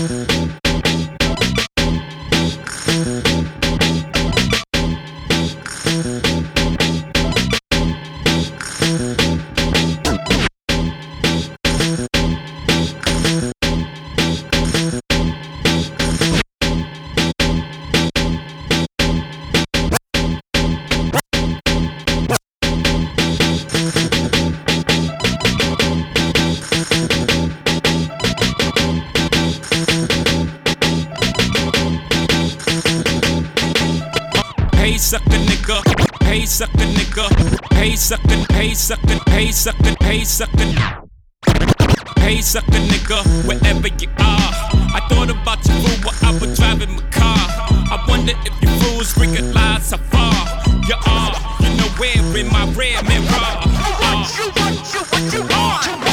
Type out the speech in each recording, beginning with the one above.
Mm-hmm. pay sucking nigga. Pay sucking, pay sucking, pay sucking, pay sucking. Pay sucking nigga, wherever you are. I thought about you while I was driving my car. I wonder if you fools realize how far you are. You know where in my rear mirror. What you, what you, what you, what you,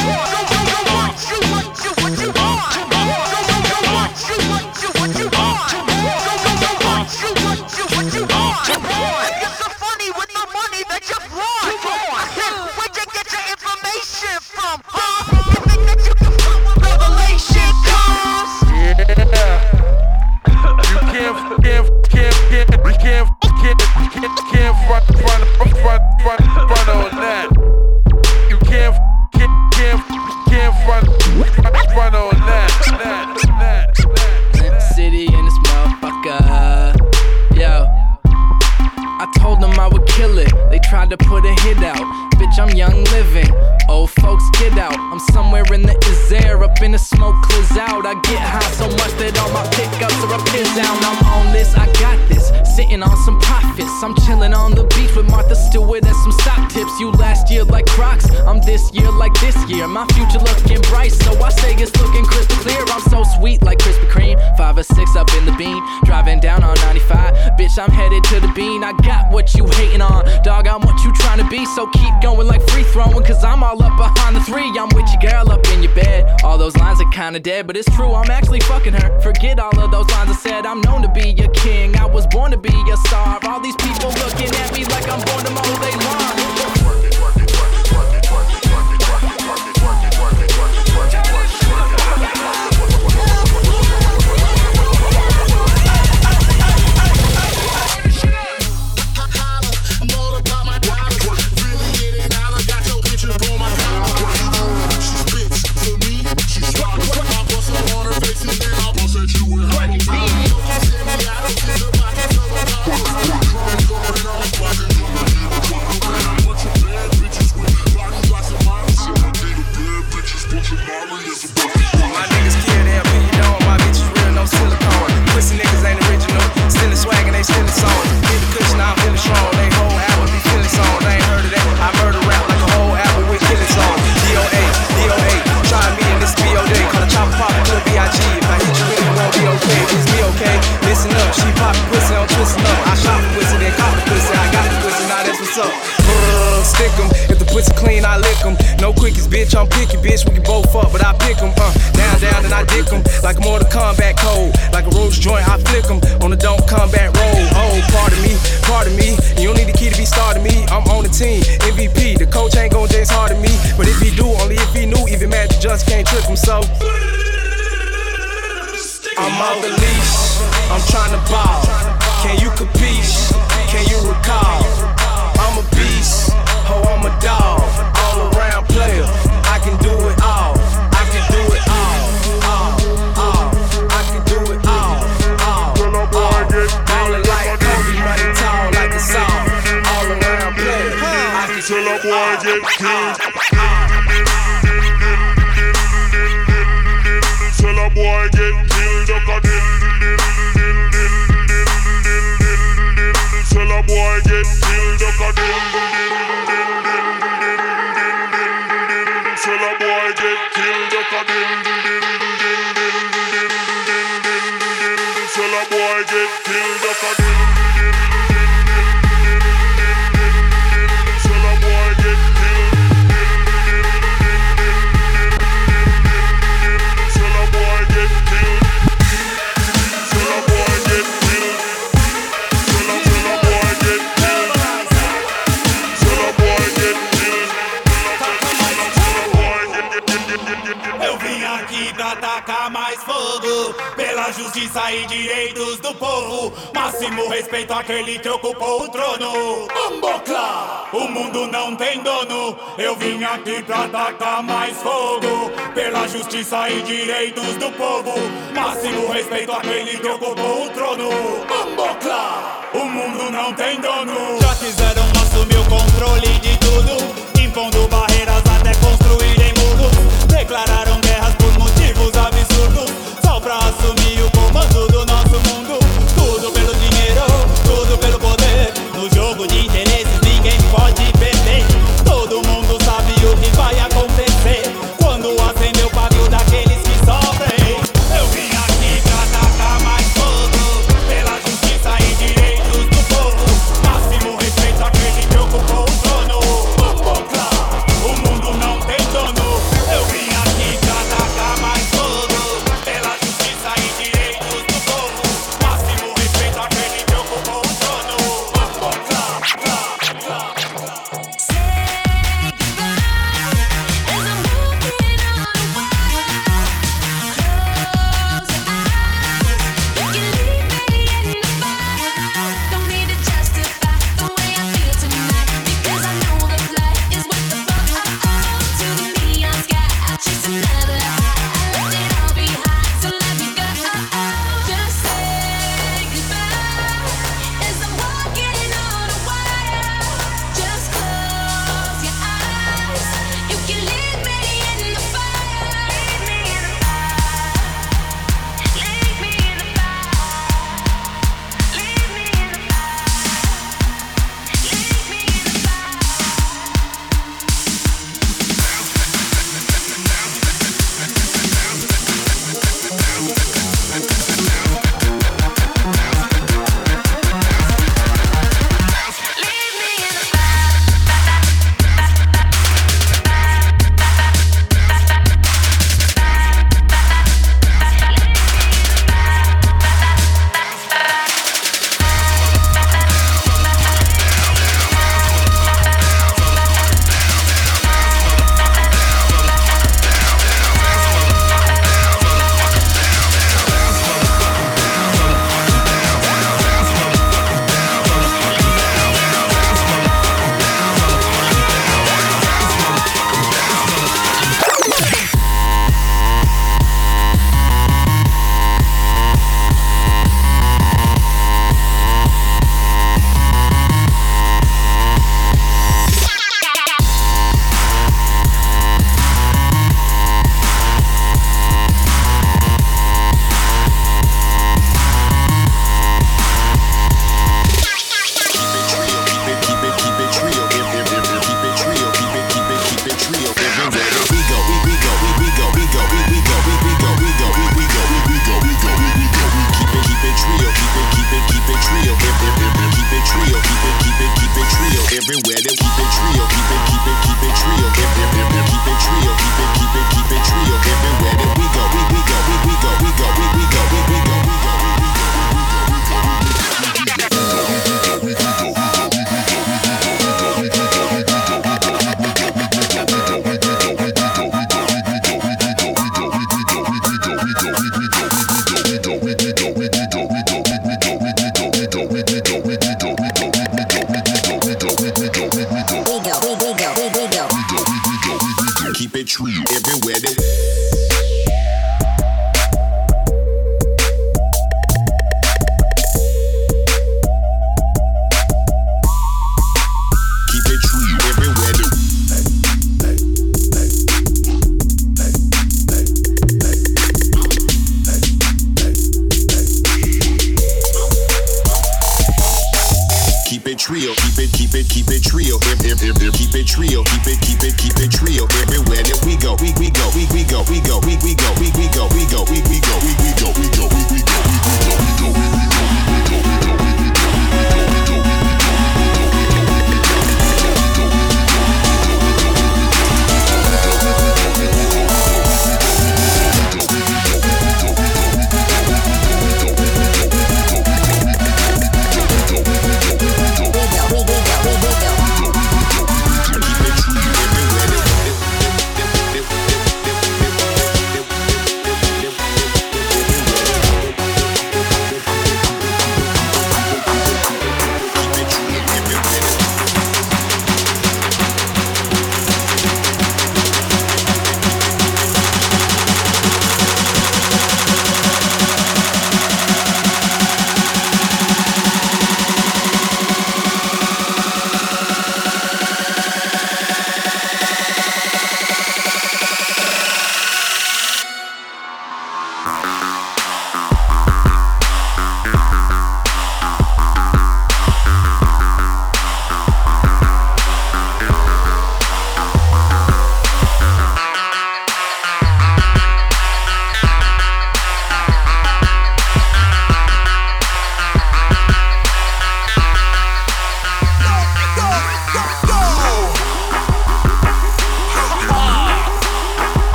tried to put a hit out. Bitch, I'm young living. Old folks, get out. I'm somewhere in the is air, up in the smoke, clears out. I get high so much that all my pickups are up here down. I'm on this, I got this. Sitting on some profits. I'm chilling on the beach with Martha Stewart and some sock tips. You last year like Crocs. I'm this year like this year. My future looking bright, so I say it's looking crystal clear. I'm so sweet like Krispy Kreme. Five or six up in the bean. Driving down on 95. Bitch, I'm headed to the bean. I got what you hating on. Dog, I'm what you trying to be. So keep going like free throwing, cause I'm all all up behind the three. I'm with your girl up in your bed. All those lines are kinda dead, but it's true, I'm actually fucking her. Forget all of those lines I said. I'm known to be a king, I was born to be a star. All these people looking at me like I'm born to mow they lawn. I lick them. No quickies, bitch, I'm picky, bitch. We can both fuck, but I pick them. Uh, down, down, and I dick them. Like a Mortal Kombat code. Like a roach joint, I flick them. On the don't combat roll. Oh, pardon me, pardon me. You don't need the key to be starting me. I'm on the team, MVP. The coach ain't gon' chase hard at me. But if he do, only if he knew, even Magic Johnson can't trick him, so. I'm off the leash, I'm trying to ball. Can you capiche? Can you recall? I'm a beast, Oh, I'm a dog. All around player. I can do it all. I can do it all. All, all. I can do it all. All, all. Ballin' like Kobe, money tall like a saw. All around player. I can do it all. E direitos do povo. Máximo respeito àquele que ocupou o trono. Ambocla! O mundo não tem dono. Eu vim aqui pra atacar mais fogo. Pela justiça e direitos do povo. Máximo respeito àquele que ocupou o trono. Ambocla! O mundo não tem dono. Já quiseram assumir o controle de tree.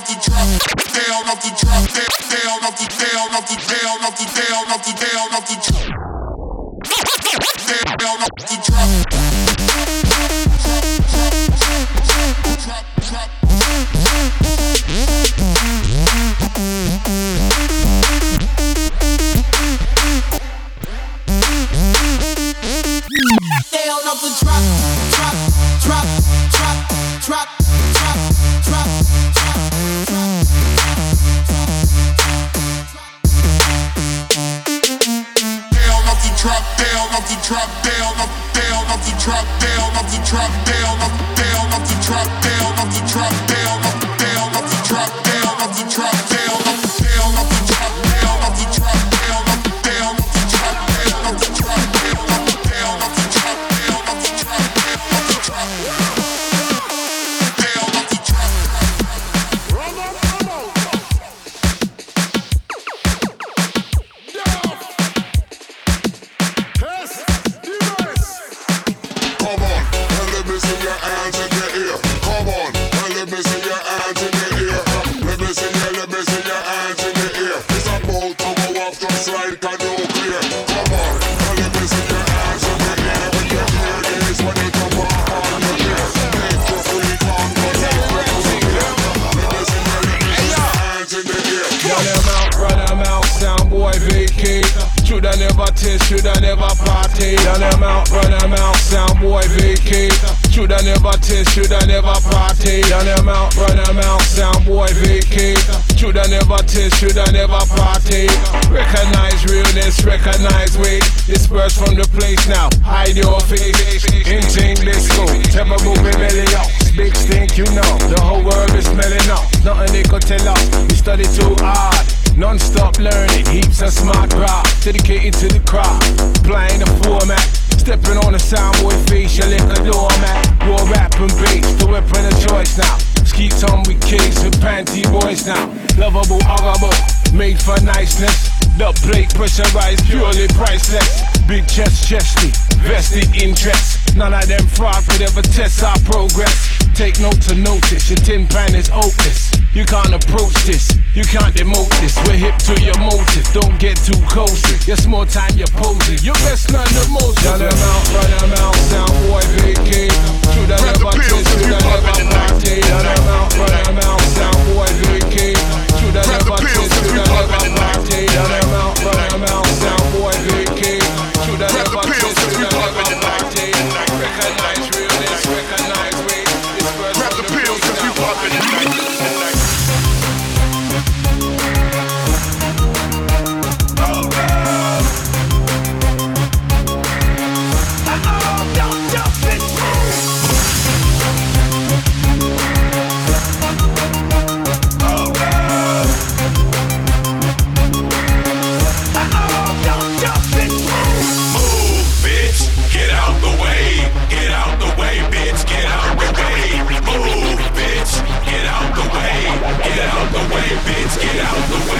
Off the drop, down off the drop, down off the down off the down off the down off the down off the drop. Down off the drop. Never taste, shoulda never party. Run them out, run them out, sound boy vacate. Shoulda never taste, shoulda never party. Run them out, run them out, sound boy vacate. Shoulda never taste, shoulda never party. Recognize realness, recognize weight. Disperse from the place now. Hide your face. Into English school, never moving up. Big stink, you know. The whole world is smelling up. Nothing they could tell us. We study too hard. Non-stop learning, heaps of smart graph Dedicated to the craft, applying the format Stepping on the soundboy face, you like a doormat. Raw rap and bass, the weapon of choice now. Skeet on with kicks and panty boys now. Lovable, huggable, made for niceness The plate pressurized, purely priceless. Big chest, chesty, vested interest. None of them fraud could ever test our progress. Take note to notice, your tin pan is hopeless You can't approach this, you can't demote this. We're hip to your motive, don't get too close. Yes, more time you're posing, you best learn the most Run them out, run them out, sound boy vacate Grab the never if you shoulda never party Run them out, run them out, sound boy vacate Grab the never if you shoulda never poppin' happening. beats, get out the way.